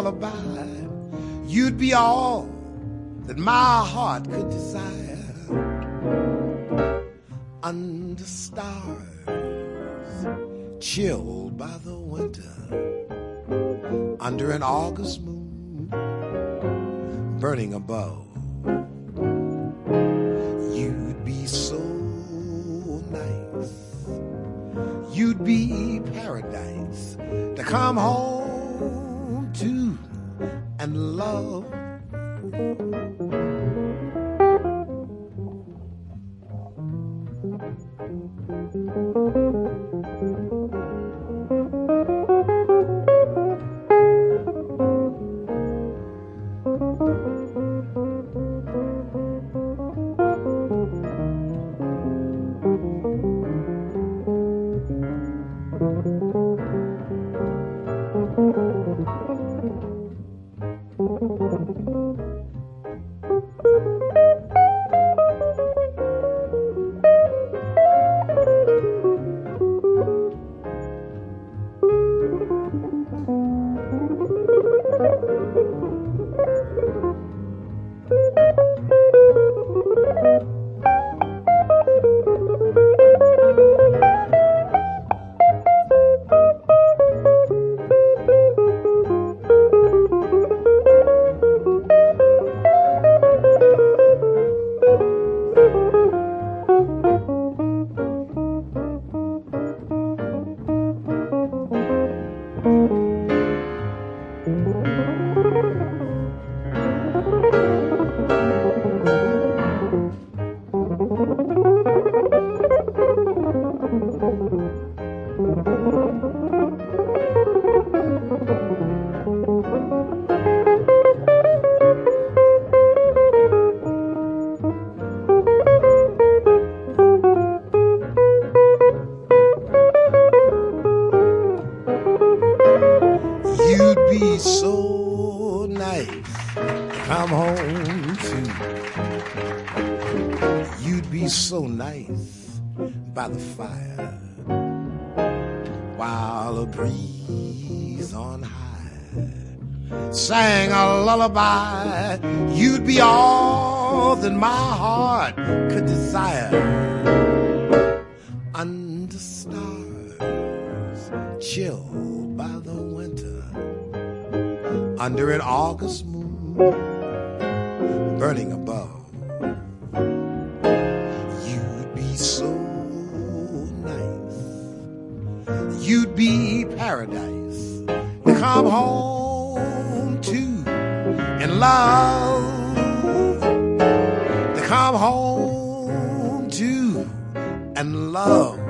Lullaby, you'd be all that my heart could desire. Under stars, chilled by the winter, under an August moon, burning above, you'd be so nice. You'd be paradise to come home and love. Lullaby, you'd be all that my heart could desire. Under stars, chilled by the winter, under an August moon, burning above, you'd be so nice. You'd be paradise. Come home love to come home to and love.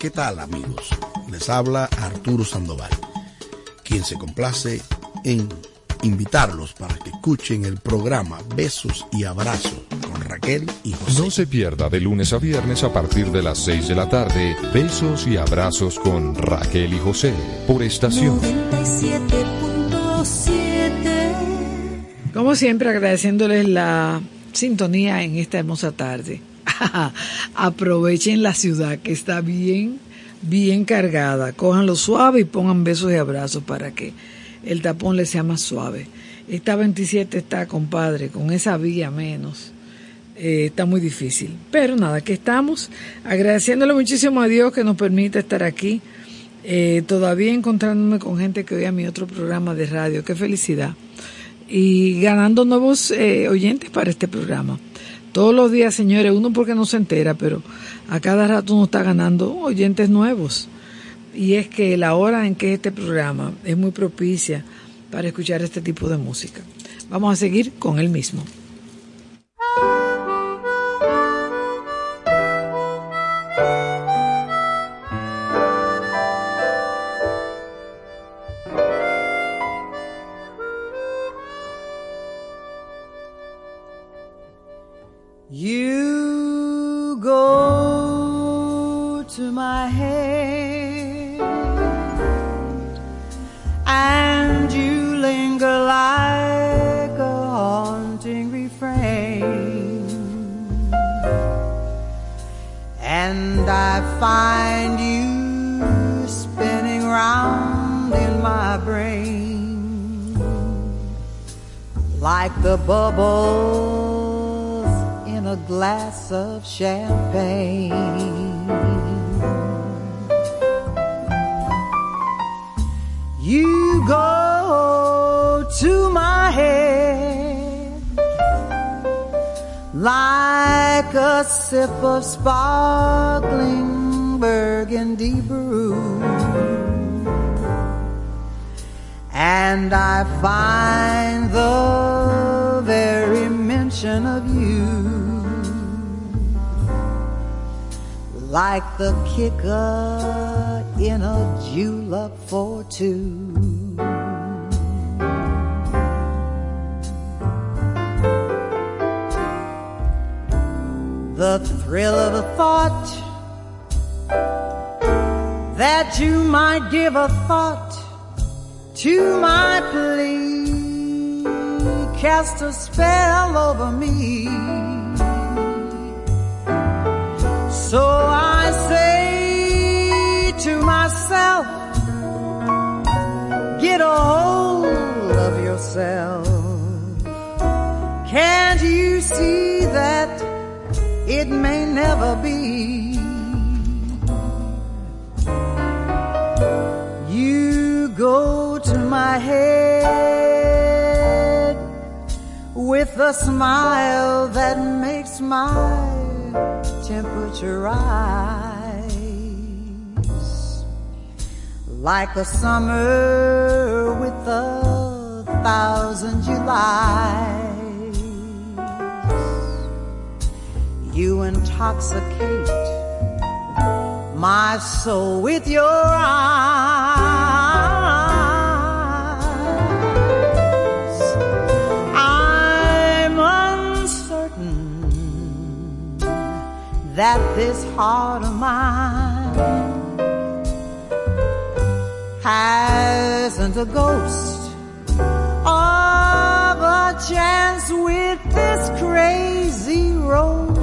¿Qué tal amigos? Les habla Arturo Sandoval, quien se complace en invitarlos para que escuchen el programa Besos y Abrazos con Raquel y José. No se pierda de lunes a viernes a partir de las 6 de la tarde Besos y Abrazos con Raquel y José por estación. 97.7 Como siempre, agradeciéndoles la sintonía en esta hermosa tarde. Aprovechen la ciudad que está bien, bien cargada. Cójanlo suave y pongan besos y abrazos para que el tapón le sea más suave. Esta 27 está, compadre, con esa vía menos. eh, está muy difícil. Pero nada, aquí estamos, agradeciéndole muchísimo a Dios que nos permite estar aquí. eh, todavía encontrándome con gente que oía mi otro programa de radio. Qué felicidad. Y ganando nuevos eh, oyentes para este programa. Todos los días, señores, uno porque no se entera, pero a cada rato uno está ganando oyentes nuevos. Y es que la hora en que este programa es muy propicia para escuchar este tipo de música. Vamos a seguir con el mismo. And I find the very mention of you like the kicker in a julep for two. The thrill of the thought that you might give a thought to my plea cast a spell over me. So I say to myself, get a hold of yourself. Can't you see that it may never be? My head with a smile that makes my temperature rise like a summer with a thousand Julys. You intoxicate my soul with your eyes. That this heart of mine hasn't a ghost of a chance with this crazy romance.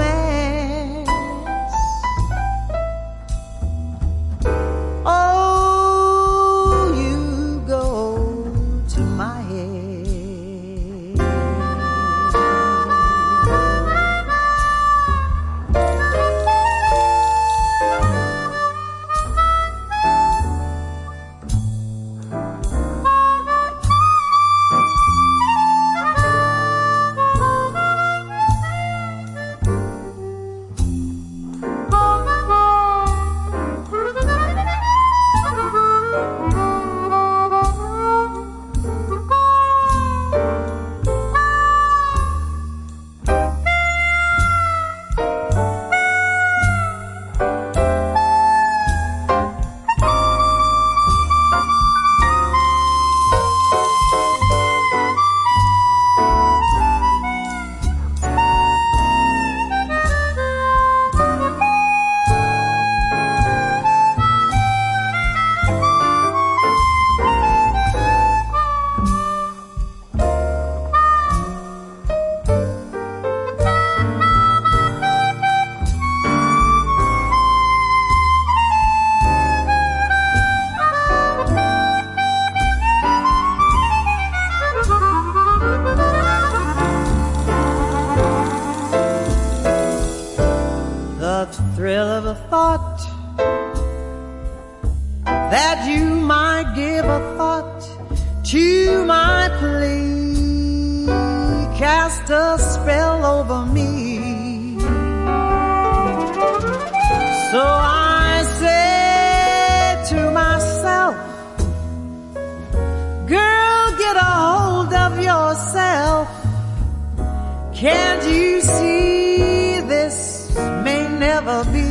May never be?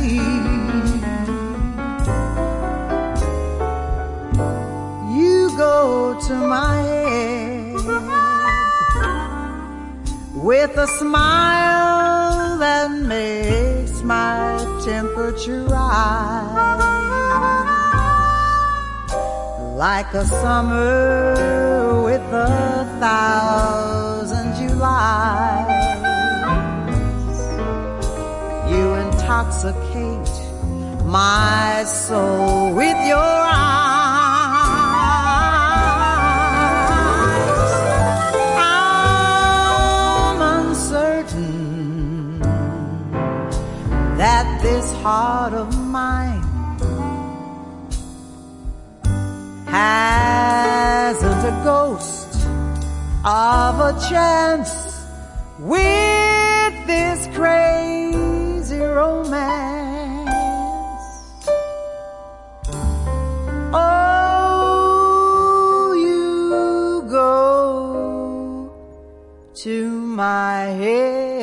You go to my head with a smile that makes my temperature rise like a summer with a thousand Julys. Intoxicate my soul with your eyes. I'm uncertain that this heart of mine hasn't a ghost of a chance with this crazy romance. Oh, you go to my head.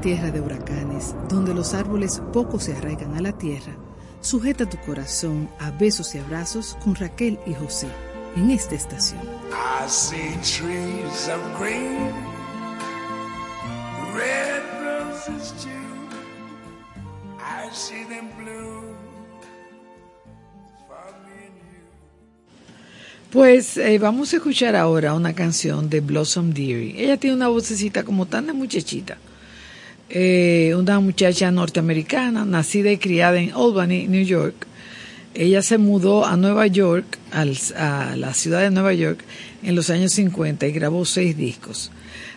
Tierra de huracanes, donde los árboles poco se arraigan a la tierra, sujeta tu corazón a besos y abrazos con Raquel y José en esta estación. I see trees of green, red roses too. I see them blue for me and you. Pues eh, vamos a escuchar ahora una canción de Blossom Deary. Ella tiene una vocecita como tan de muchachita. Eh, una muchacha norteamericana, nacida y criada en Albany, New York. Ella se mudó a Nueva York, a la ciudad de Nueva York, en los años 50 y grabó seis discos.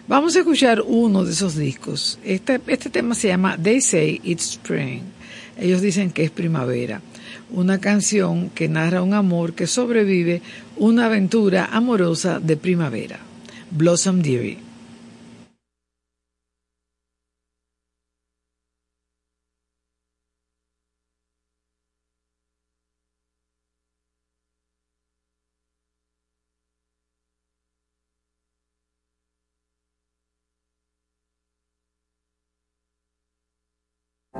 Vamos a escuchar uno de esos discos. Este, este tema se llama They Say It's Spring. Ellos dicen que es primavera. Una canción que narra un amor que sobrevive una aventura amorosa de primavera. Blossom Deary.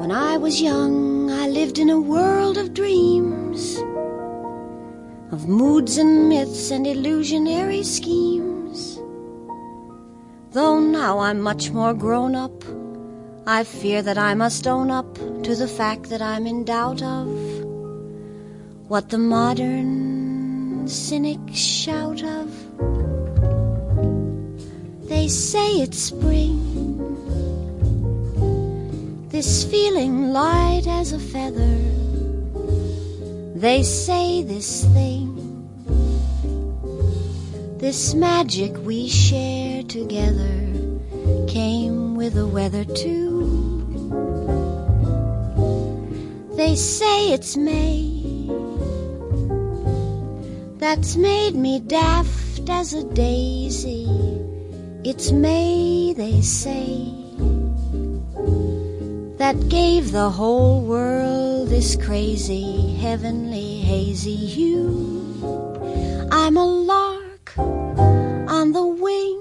When I was young, I lived in a world of dreams, of moods and myths and illusionary schemes. Though now I'm much more grown up, I fear that I must own up to the fact that I'm in doubt of what the modern cynics shout of. They say it's spring. This feeling light as a feather. They say this thing, this magic we share together, came with the weather too. They say it's May, that's made me daft as a daisy. It's May, they say that gave the whole world this crazy, heavenly, hazy hue. I'm a lark on the wing,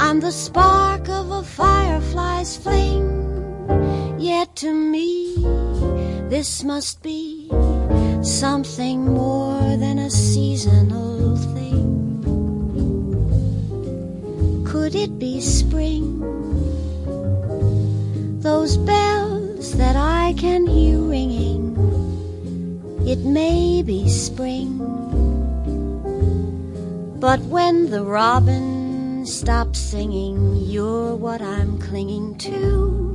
I'm the spark of a firefly's fling. Yet to me, this must be something more than a seasonal thing. Could it be spring? Those bells that I can hear ringing. It may be spring, but when the robin stops singing, you're what I'm clinging to.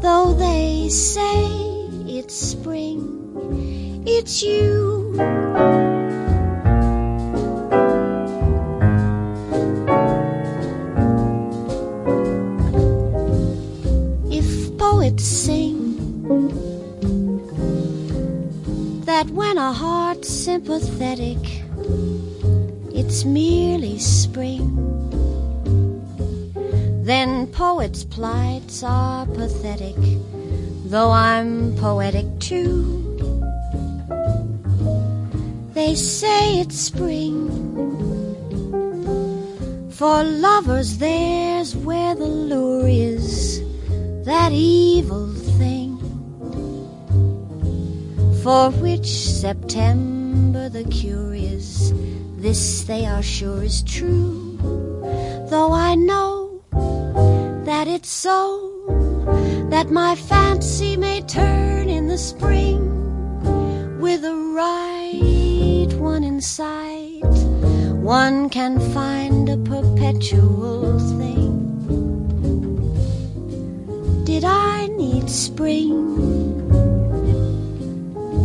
Though they say it's spring, it's you. Sing that when a heart's sympathetic, it's merely spring, then poets' plights are pathetic, though I'm poetic too. They say it's spring. For lovers, there's where the lure is that evil thing for which September the curious. This they are sure is true, though I know that it's so that my fancy may turn in the spring with the right one in sight. One can find a perpetual thing. Did I need spring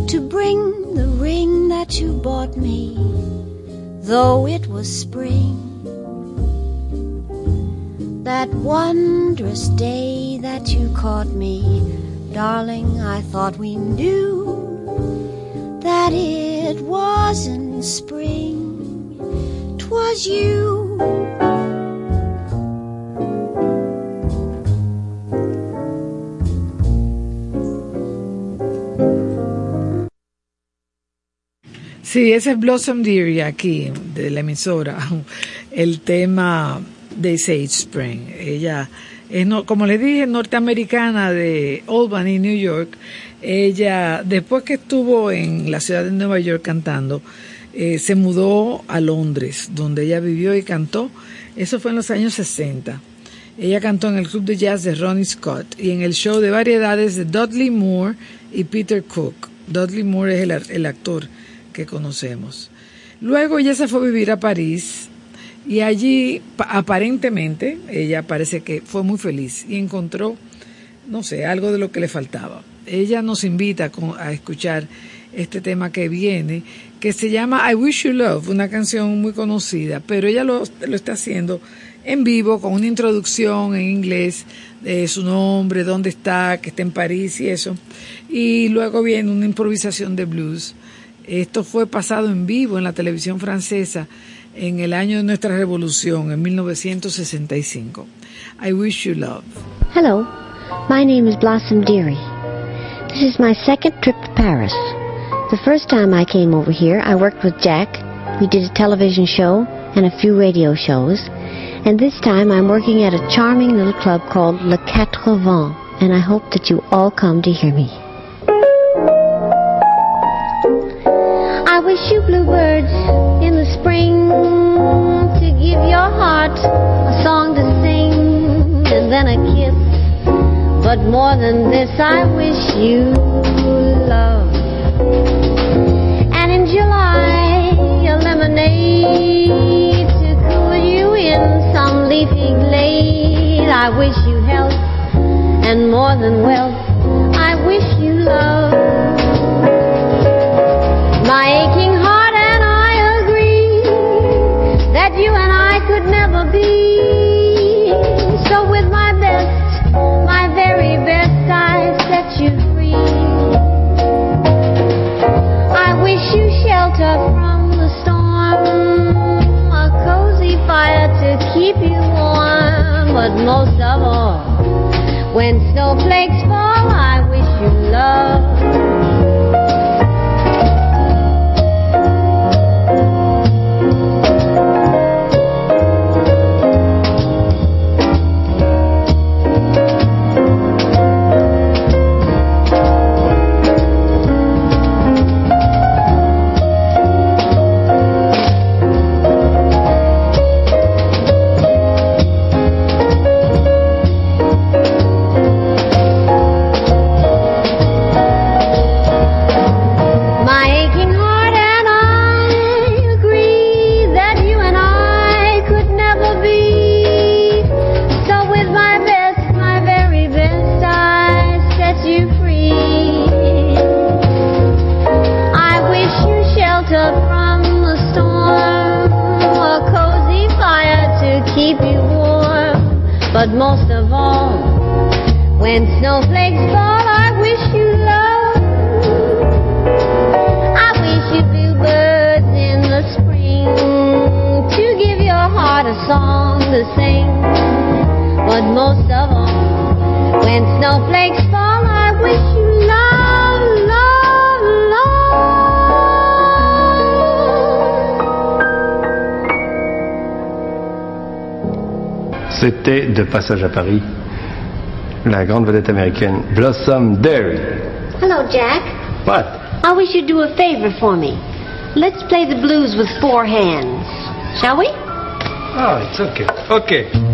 to bring the ring that you bought me, though it was spring? That wondrous day that you caught me, darling, I thought we knew that it wasn't spring, 'twas you. Sí, ese es Blossom Deary aquí, de la emisora. El tema de Sage Spring. Ella es, no, como les dije, norteamericana de Albany, New York. Ella, después que estuvo en la ciudad de Nueva York cantando, eh, se mudó a Londres, donde ella vivió y cantó. Eso fue en los años 60. Ella cantó en el club de jazz de Ronnie Scott y en el show de variedades de Dudley Moore y Peter Cook. Dudley Moore es el, actor que conocemos. Luego ella se fue a vivir a París y allí aparentemente ella parece que fue muy feliz y encontró, no sé, algo de lo que le faltaba. Ella nos invita a escuchar este tema que viene, que se llama I Wish You Love, una canción muy conocida, pero ella lo, lo está haciendo en vivo con una introducción en inglés de su nombre, dónde está, que está en París y eso. Y luego viene una improvisación de blues. Esto fue pasado en vivo en la televisión francesa en el año de nuestra revolución, en 1965. I wish you love. Hello, my name is Blossom Dearie. This is my second trip to Paris. The first time I came over here, I worked with Jack. We did a television show and a few radio shows. And this time I'm working at a charming little club called Le Quatre Vents, and I hope that you all come to hear me. Wish you bluebirds in the spring to give your heart a song to sing and then a kiss. But more than this, I wish you love. And in July, a lemonade to cool you in some leafy glade. I wish you health and more than wealth. I wish you love. My shelter from the storm, a cozy fire to keep you warm. But most of all, when snowflakes fall, I wish you love. But most of all, when snowflakes fall, I wish you love. I wish you bluebirds in the spring to give your heart a song to sing. But most of all, when snowflakes fall, I wish C'était de passage à Paris, la grande vedette américaine Blossom Derry. Hello, Jack. What? I wish you'd do a favor for me. Let's play the blues with four hands. Shall we? Oh, it's okay. Okay.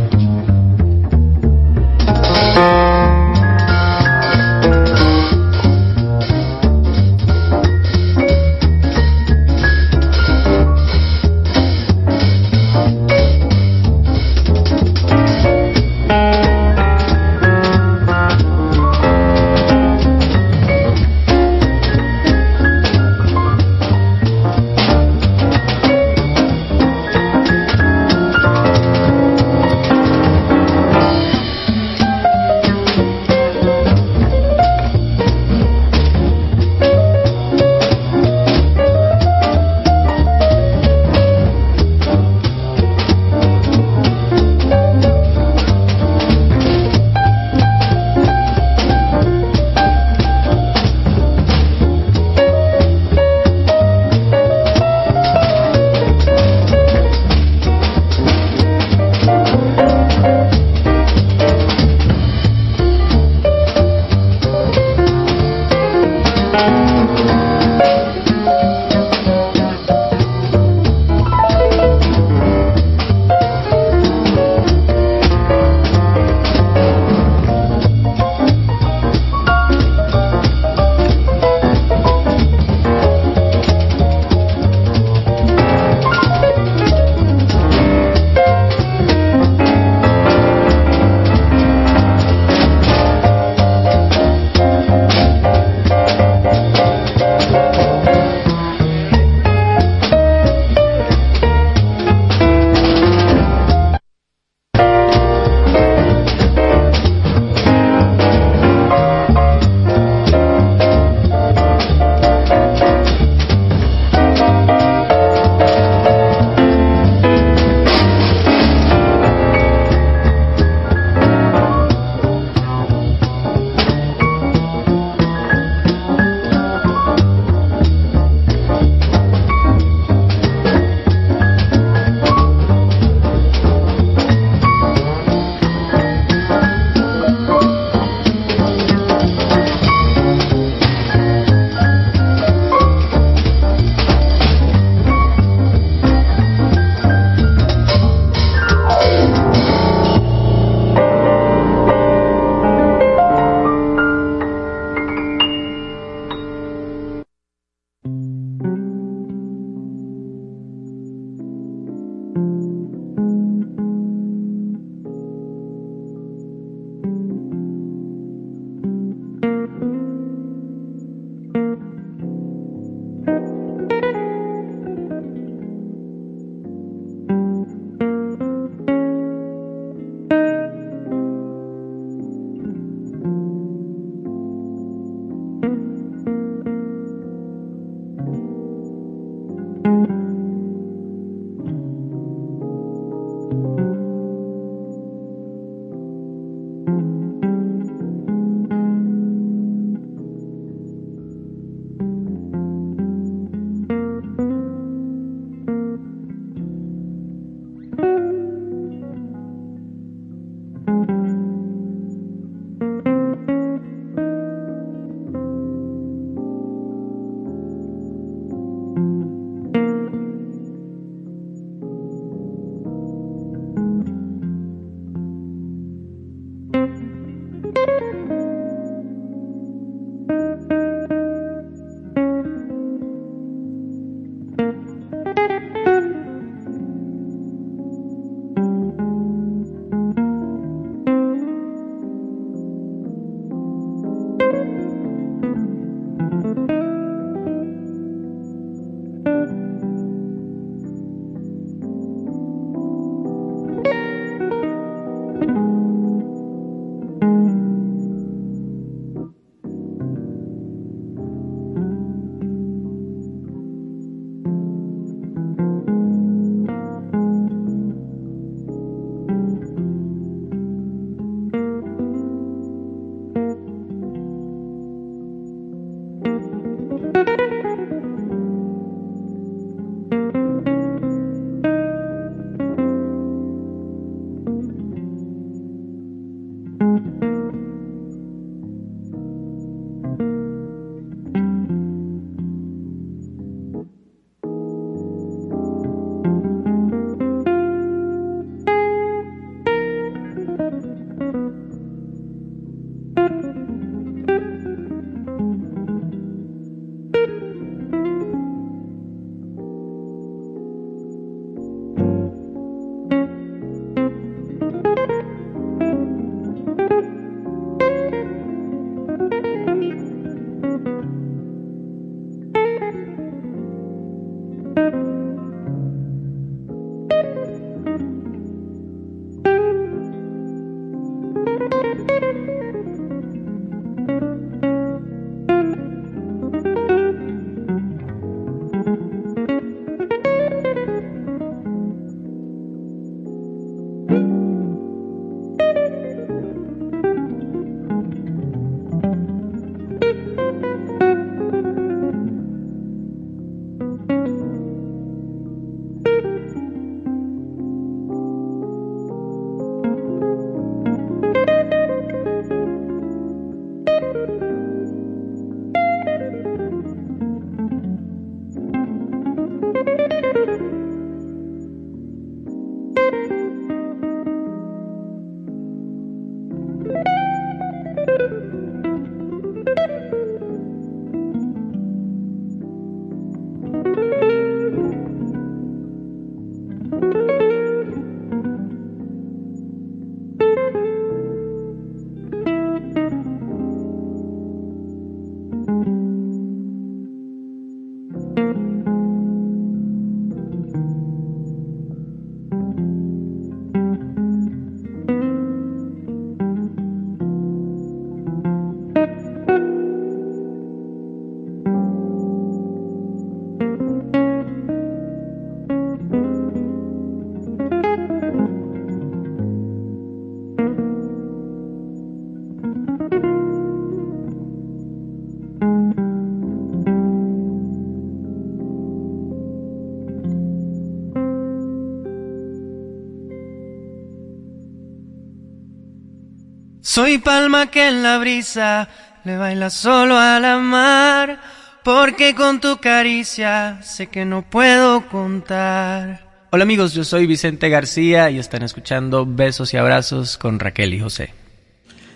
Soy palma que en la brisa le baila solo a la mar, porque con tu caricia sé que no puedo contar. Hola amigos, yo soy Vicente García y están escuchando Besos y Abrazos con Raquel y José.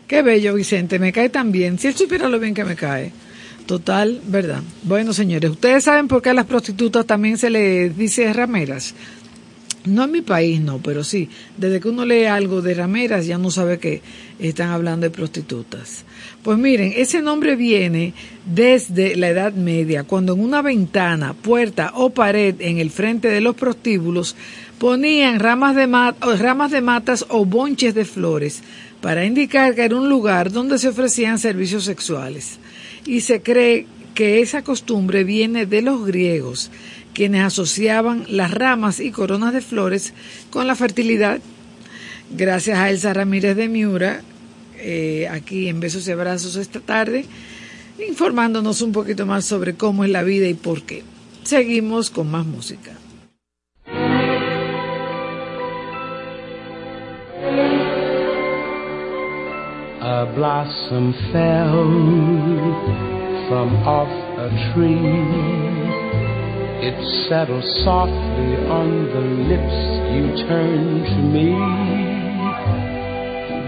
Qué bello Vicente, me cae tan bien. Si él supiera lo bien que me cae. Total, ¿verdad? Bueno, señores, ¿ustedes saben por qué a las prostitutas también se les dice rameras? No en mi país, no, pero sí, desde que uno lee algo de rameras ya no sabe que están hablando de prostitutas. Pues miren, ese nombre viene desde la Edad Media, cuando en una ventana, puerta o pared en el frente de los prostíbulos ponían ramas de, ramas de matas o bonches de flores para indicar que era un lugar donde se ofrecían servicios sexuales. Y se cree que esa costumbre viene de los griegos quienes asociaban las ramas y coronas de flores con la fertilidad. Gracias a Elsa Ramírez de Miura, eh, aquí en Besos y Abrazos esta tarde, informándonos un poquito más sobre cómo es la vida y por qué. Seguimos con más música. A blossom fell from off a tree. It settled softly on the lips you turned to me.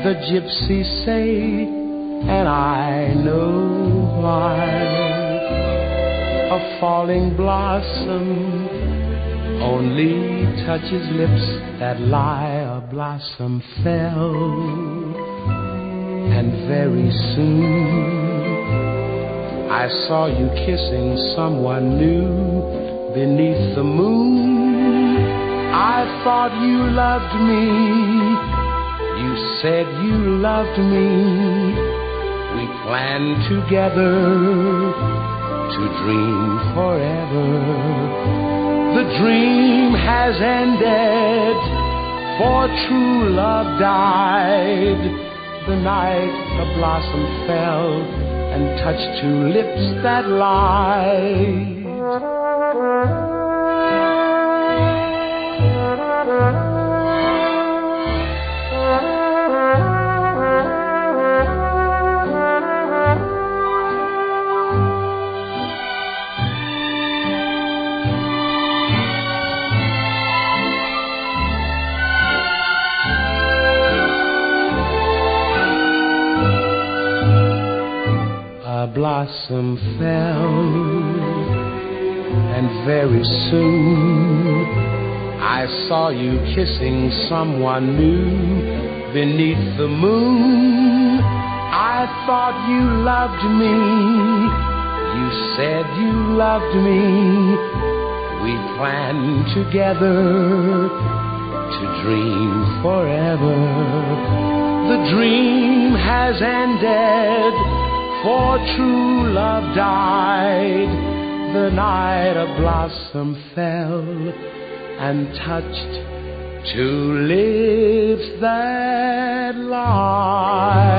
The gypsies say, and I know why. A falling blossom only touches lips that lie. A blossom fell, and very soon I saw you kissing someone new beneath the moon. I thought you loved me. You said you loved me. We planned together to dream forever. The dream has ended, for true love died. The night the blossom fell and touched two lips that lied. Blossom fell, and very soon I saw you kissing someone new beneath the moon. I thought you loved me, you said you loved me. We planned together to dream forever. The dream has ended for true love died the night a blossom fell and touched two lips that lie.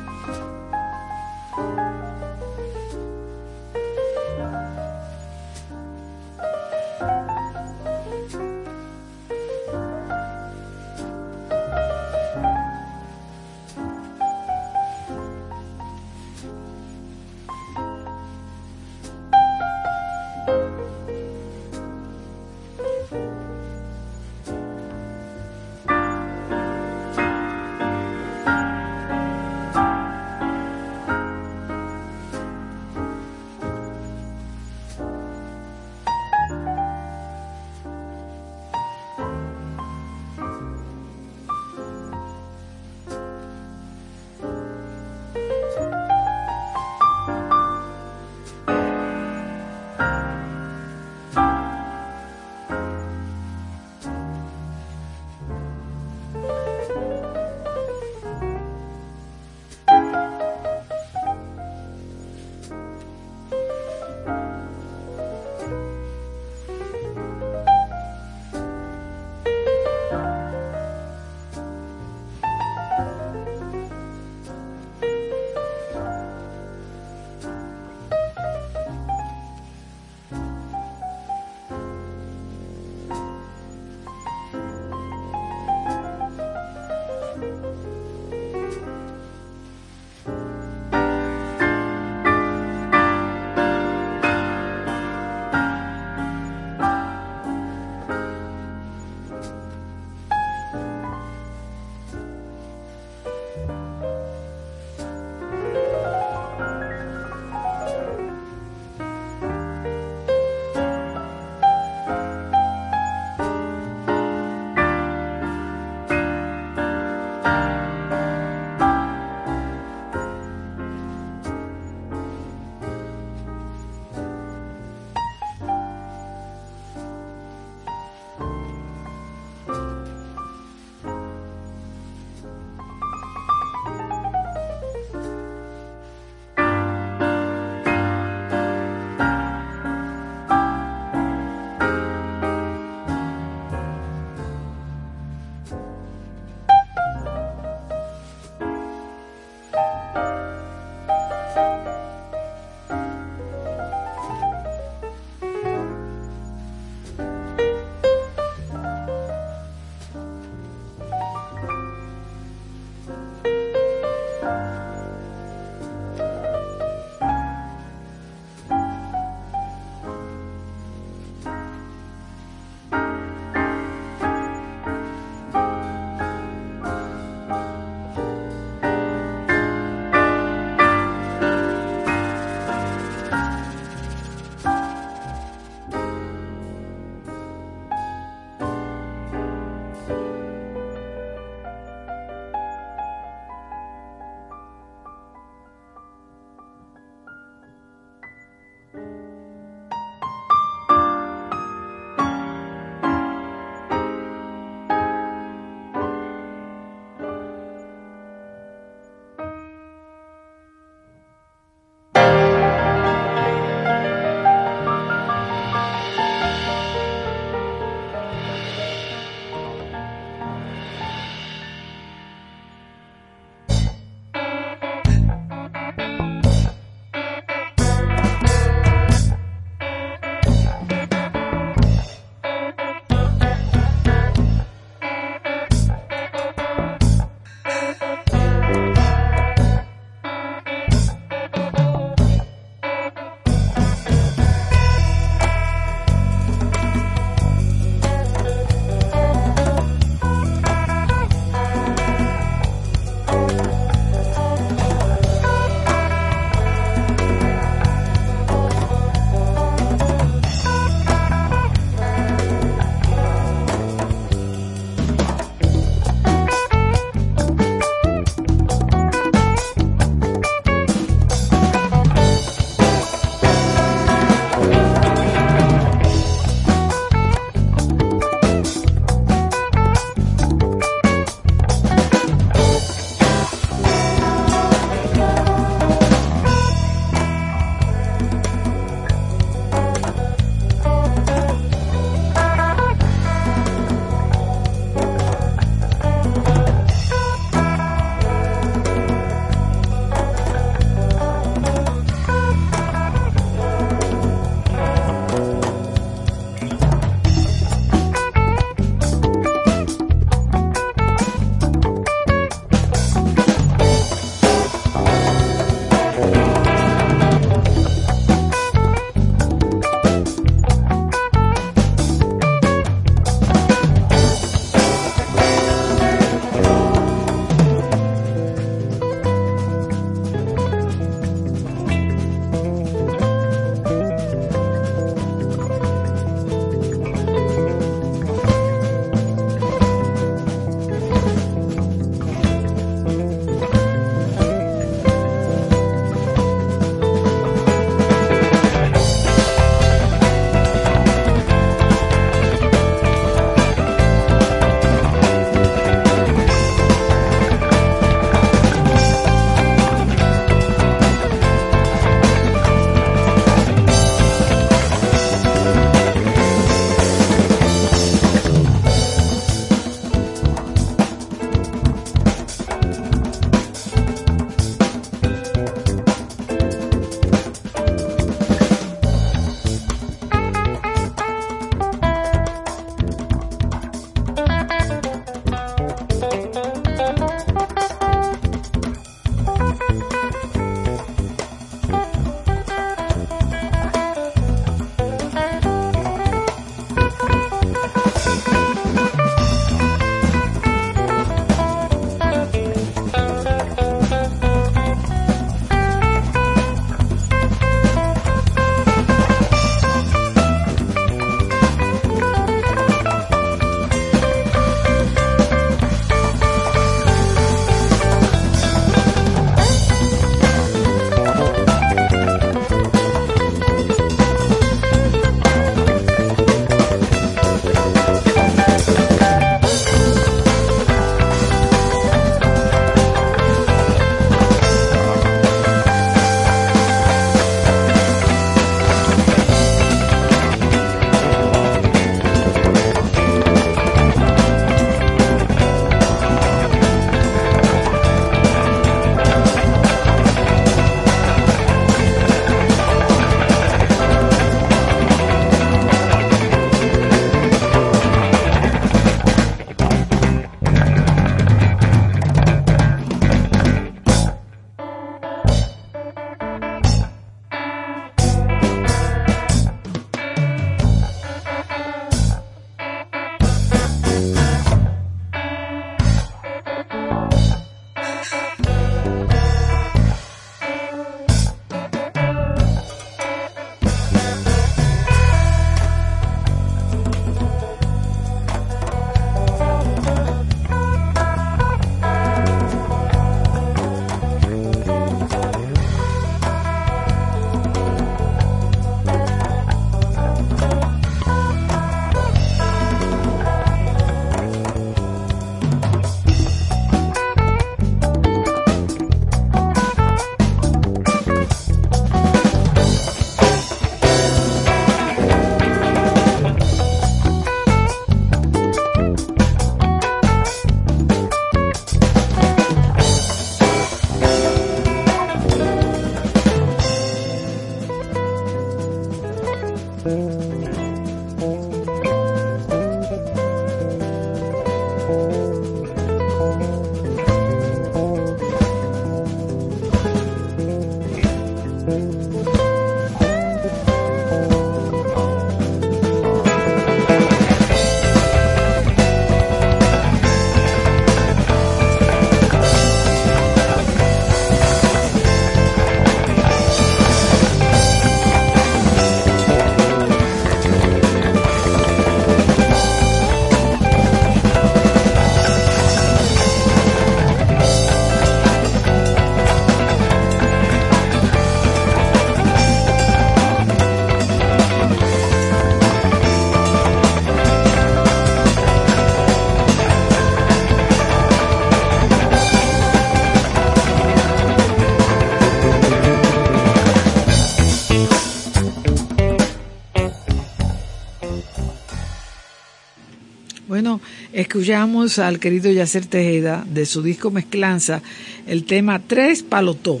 Escuchamos al querido Yacer Tejeda de su disco Mezclanza el tema Tres Palotó.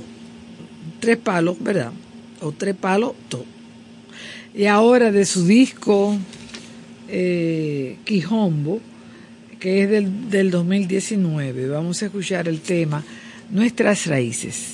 Tres palos, ¿verdad? O Tres Palos To. Y ahora de su disco eh, Quijombo, que es del, del 2019, vamos a escuchar el tema Nuestras Raíces.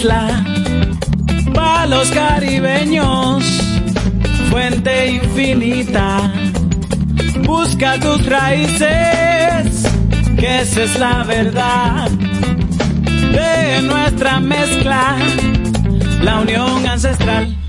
Isla, para los caribeños, fuente infinita. Busca tus raíces, que esa es la verdad de nuestra mezcla, la unión ancestral.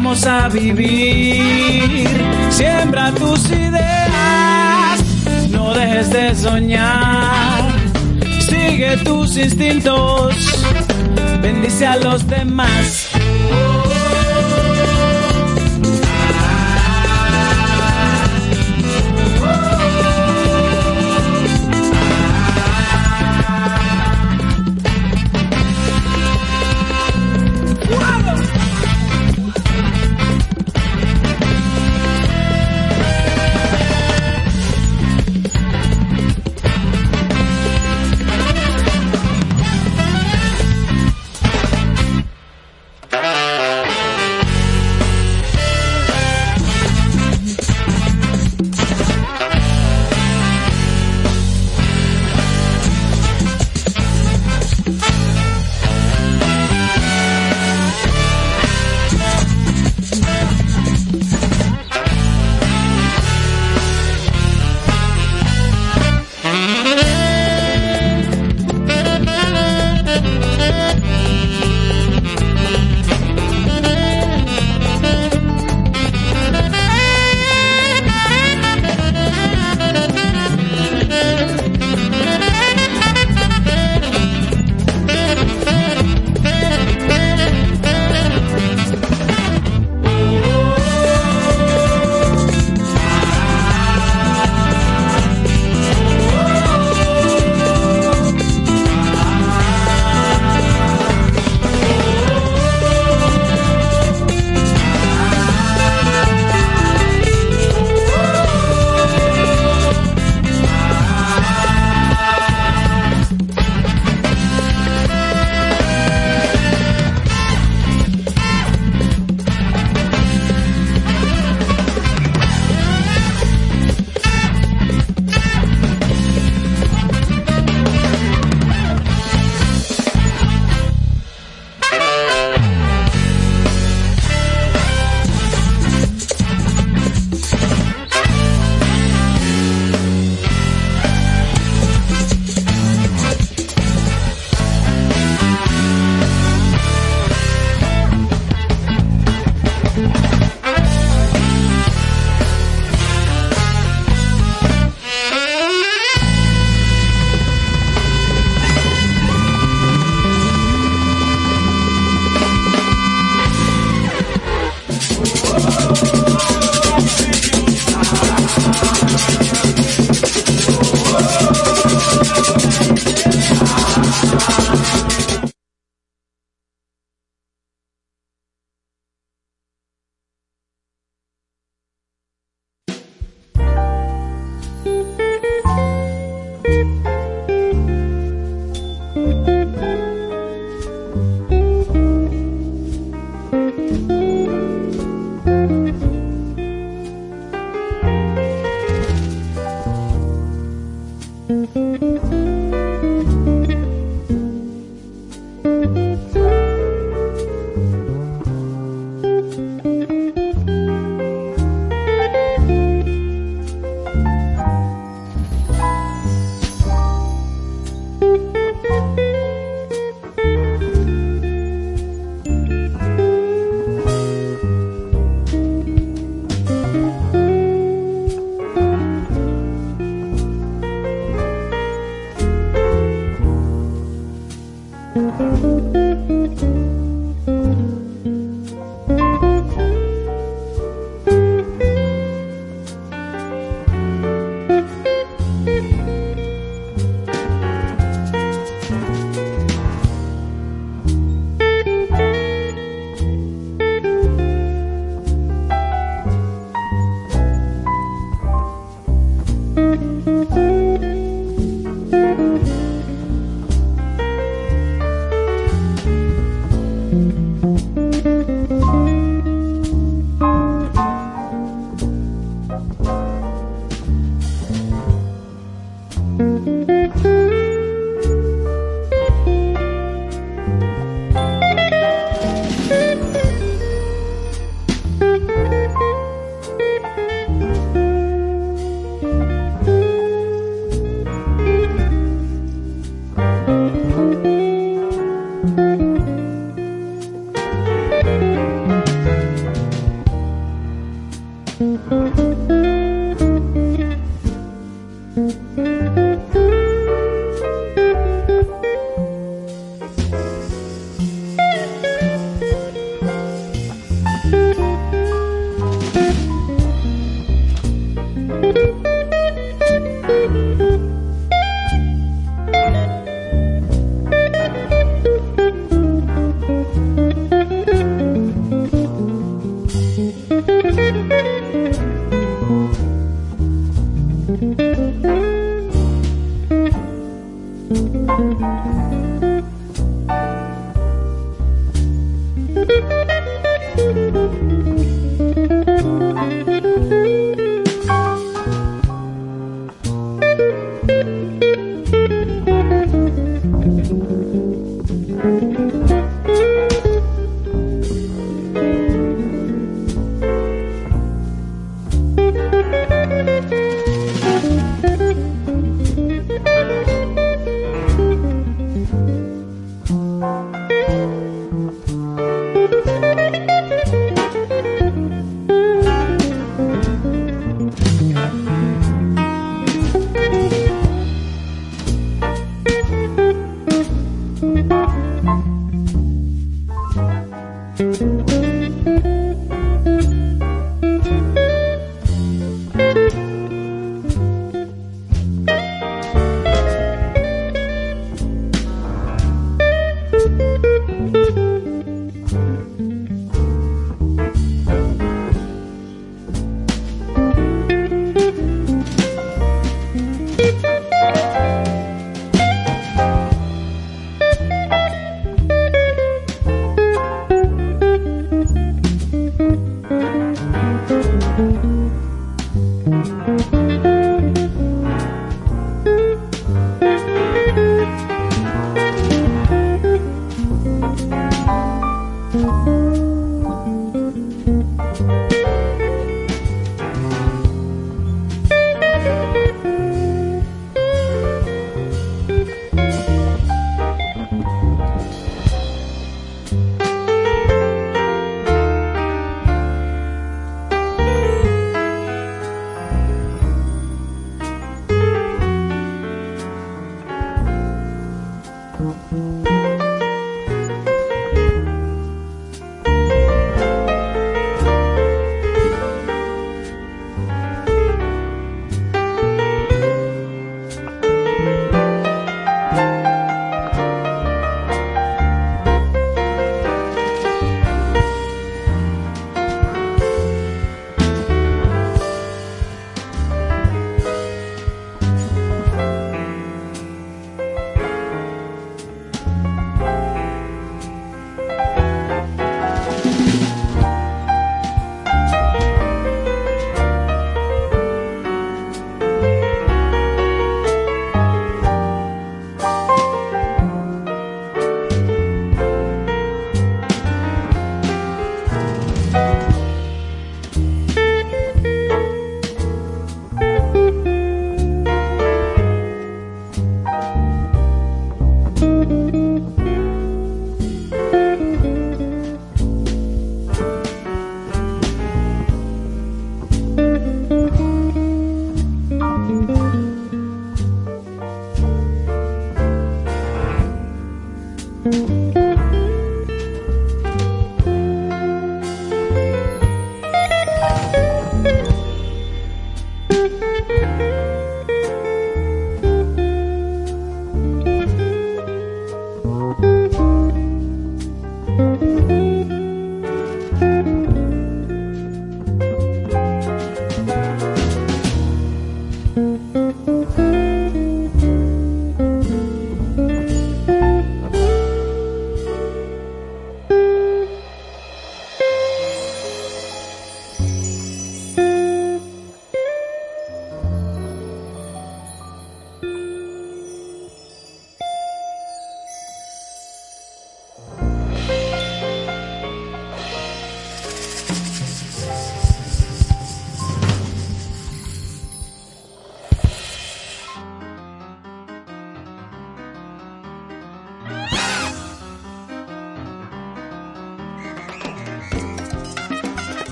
Aprendamos a vivir, siembra tus ideas, no dejes de soñar, sigue tus instintos, bendice a los demás.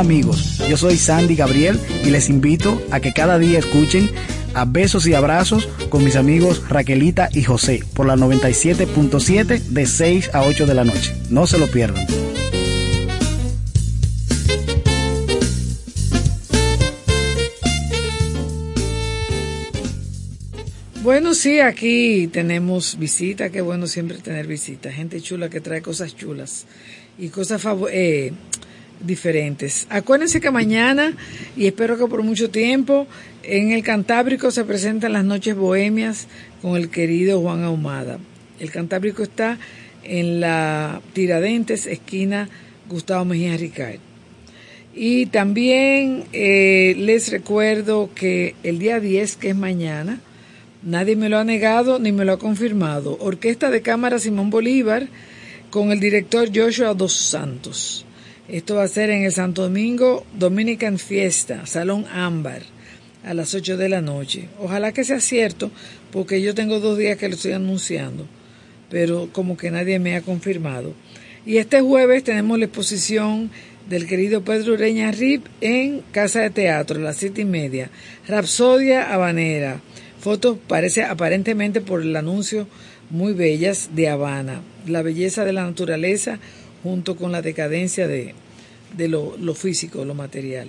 Amigos, yo soy Sandy Gabriel y les invito a que cada día escuchen a besos y abrazos con mis amigos Raquelita y José por la 97.7 de 6 a 8 de la noche. No se lo pierdan. Bueno, sí, aquí tenemos visita, qué bueno siempre tener visita, gente chula que trae cosas chulas y cosas eh, diferentes. Acuérdense que mañana, y espero que por mucho tiempo, en el Cantábrico se presentan las noches bohemias con el querido Juan Ahumada. El Cantábrico está en la Tiradentes, esquina Gustavo Mejía Ricard. Y también eh, les recuerdo que el día 10, que es mañana, nadie me lo ha negado ni me lo ha confirmado, Orquesta de Cámara Simón Bolívar con el director Joshua Dos Santos. Esto va a ser en el Santo Domingo Dominican Fiesta, Salón Ámbar, a las 8 de la noche. Ojalá que sea cierto, porque yo tengo dos días que lo estoy anunciando, pero como que nadie me ha confirmado. Y este jueves tenemos la exposición del querido Pedro Ureña Rip en Casa de Teatro, a las siete y media. Rapsodia Habanera. Fotos, parece aparentemente por el anuncio, muy bellas de Habana. La belleza de la naturaleza junto con la decadencia de, lo, físico, lo material.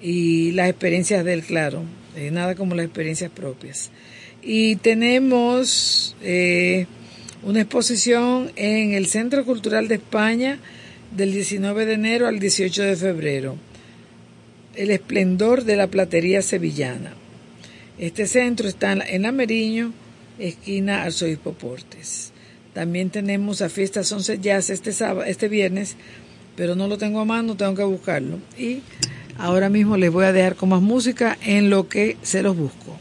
Y las experiencias del claro, eh, nada como las experiencias propias. Y tenemos eh, una exposición en el Centro Cultural de España del 19 de enero al 18 de febrero. El esplendor de la platería sevillana. Este centro está en la Meriño, esquina Arzobispo Portes. También tenemos a Fiestas 11 Jazz este, sábado, este viernes, pero no lo tengo a mano, tengo que buscarlo. Y ahora mismo les voy a dejar con más música en lo que se los busco.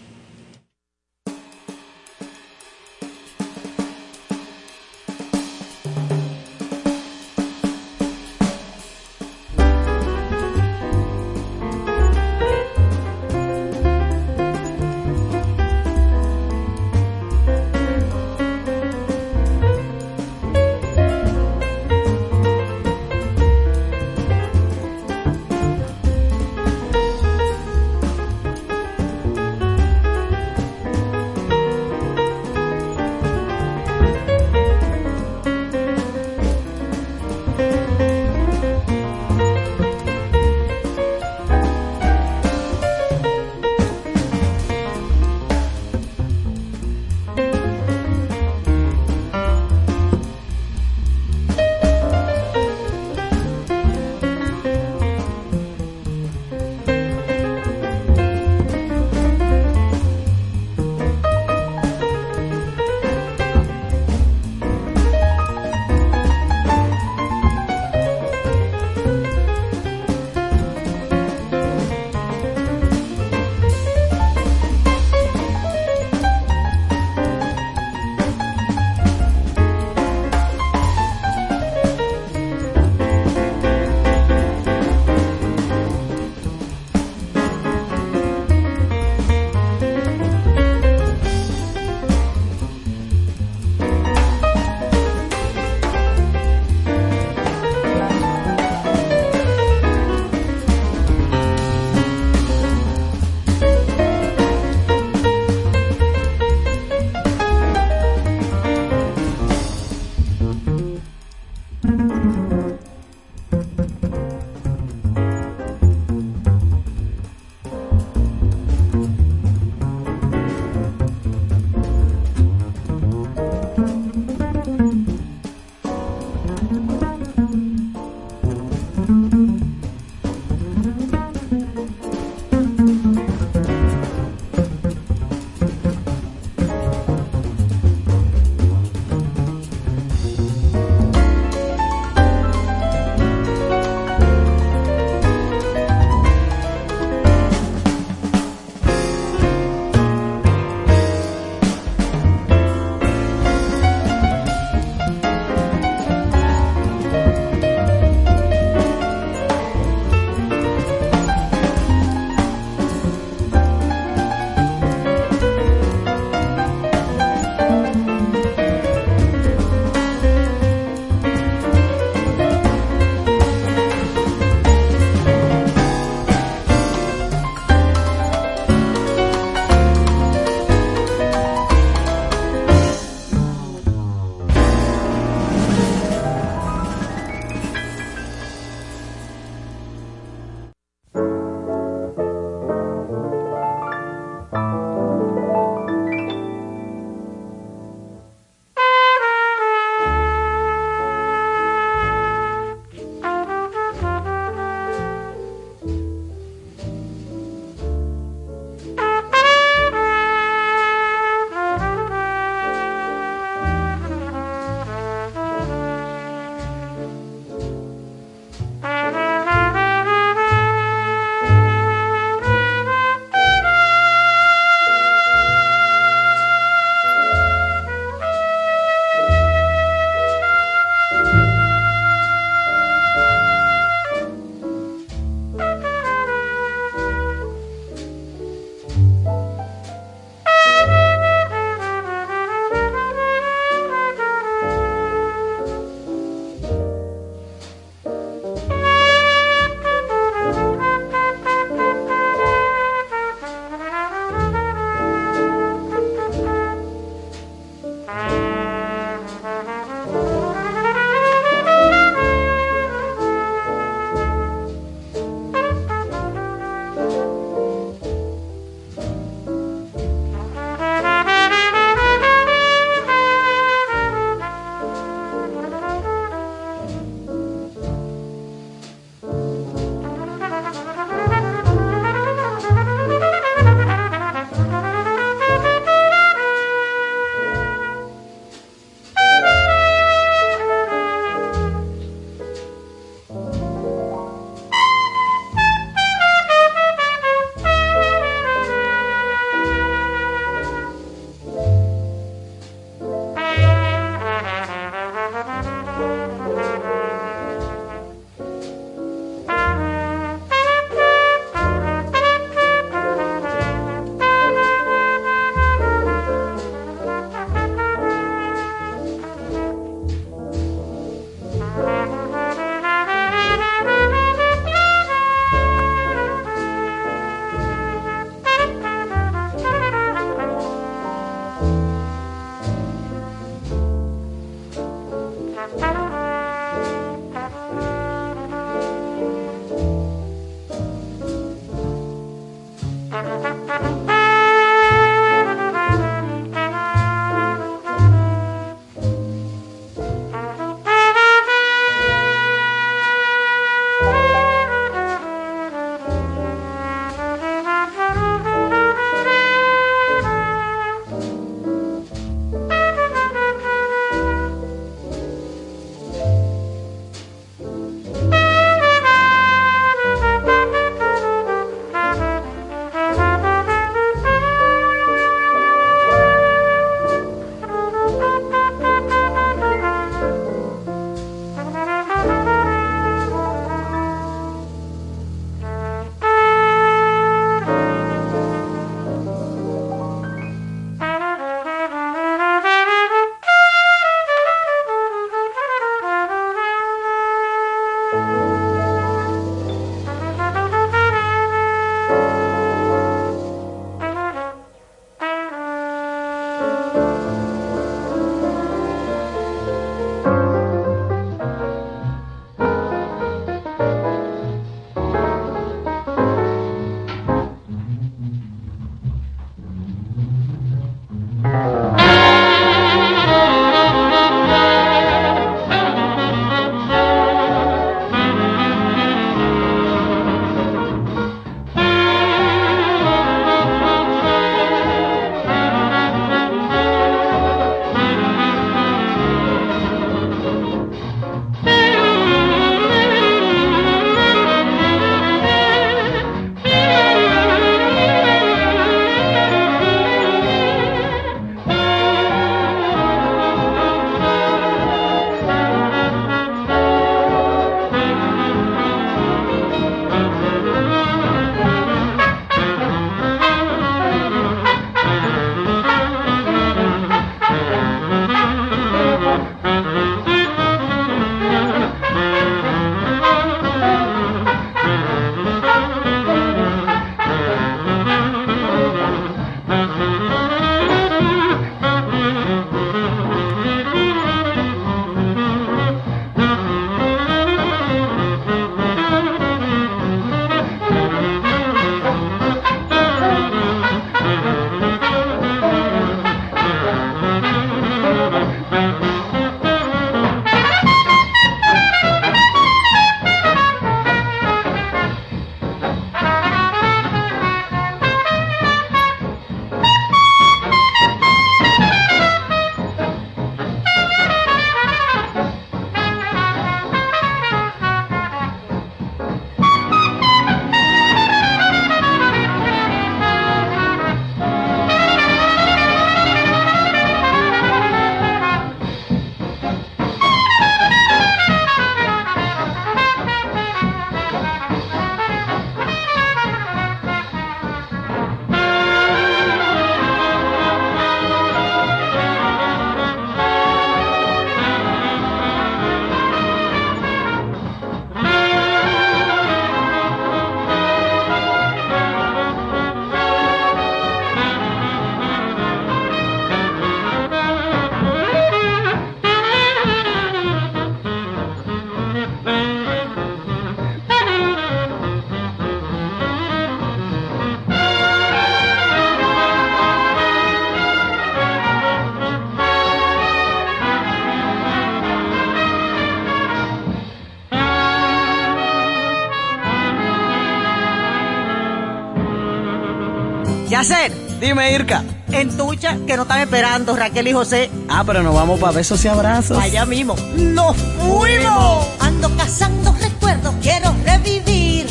Yacer. Dime, Irka. En Tucha, que no están esperando Raquel y José. Ah, pero nos vamos para besos y abrazos. Allá mismo. ¡Nos fuimos! Ando cazando recuerdos, quiero revivir.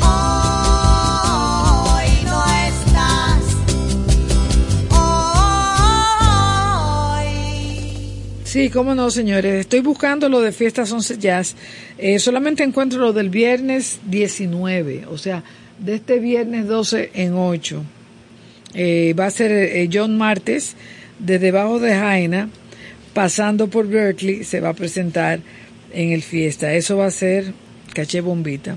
Hoy no estás. Hoy. Sí, cómo no, señores. Estoy buscando lo de Fiestas 11 Jazz. Eh, solamente encuentro lo del viernes 19, o sea, de este viernes 12 en 8. Eh, va a ser eh, John Martes, desde debajo de Jaina, pasando por Berkeley, se va a presentar en el fiesta. Eso va a ser caché bombita.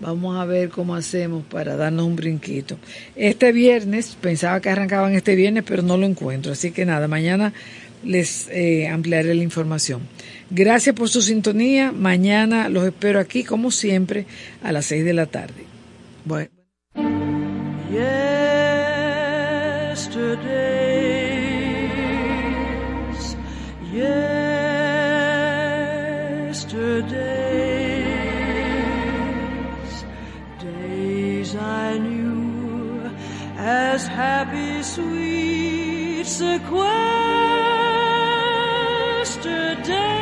Vamos a ver cómo hacemos para darnos un brinquito. Este viernes, pensaba que arrancaban este viernes, pero no lo encuentro. Así que nada, mañana les eh, ampliaré la información. Gracias por su sintonía. Mañana los espero aquí, como siempre, a las 6 de la tarde. Bueno. Yesterdays, yesterdays, days I knew as happy, sweet, sequestered days.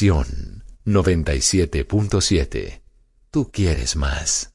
Pasión 97.7. Tú quieres más.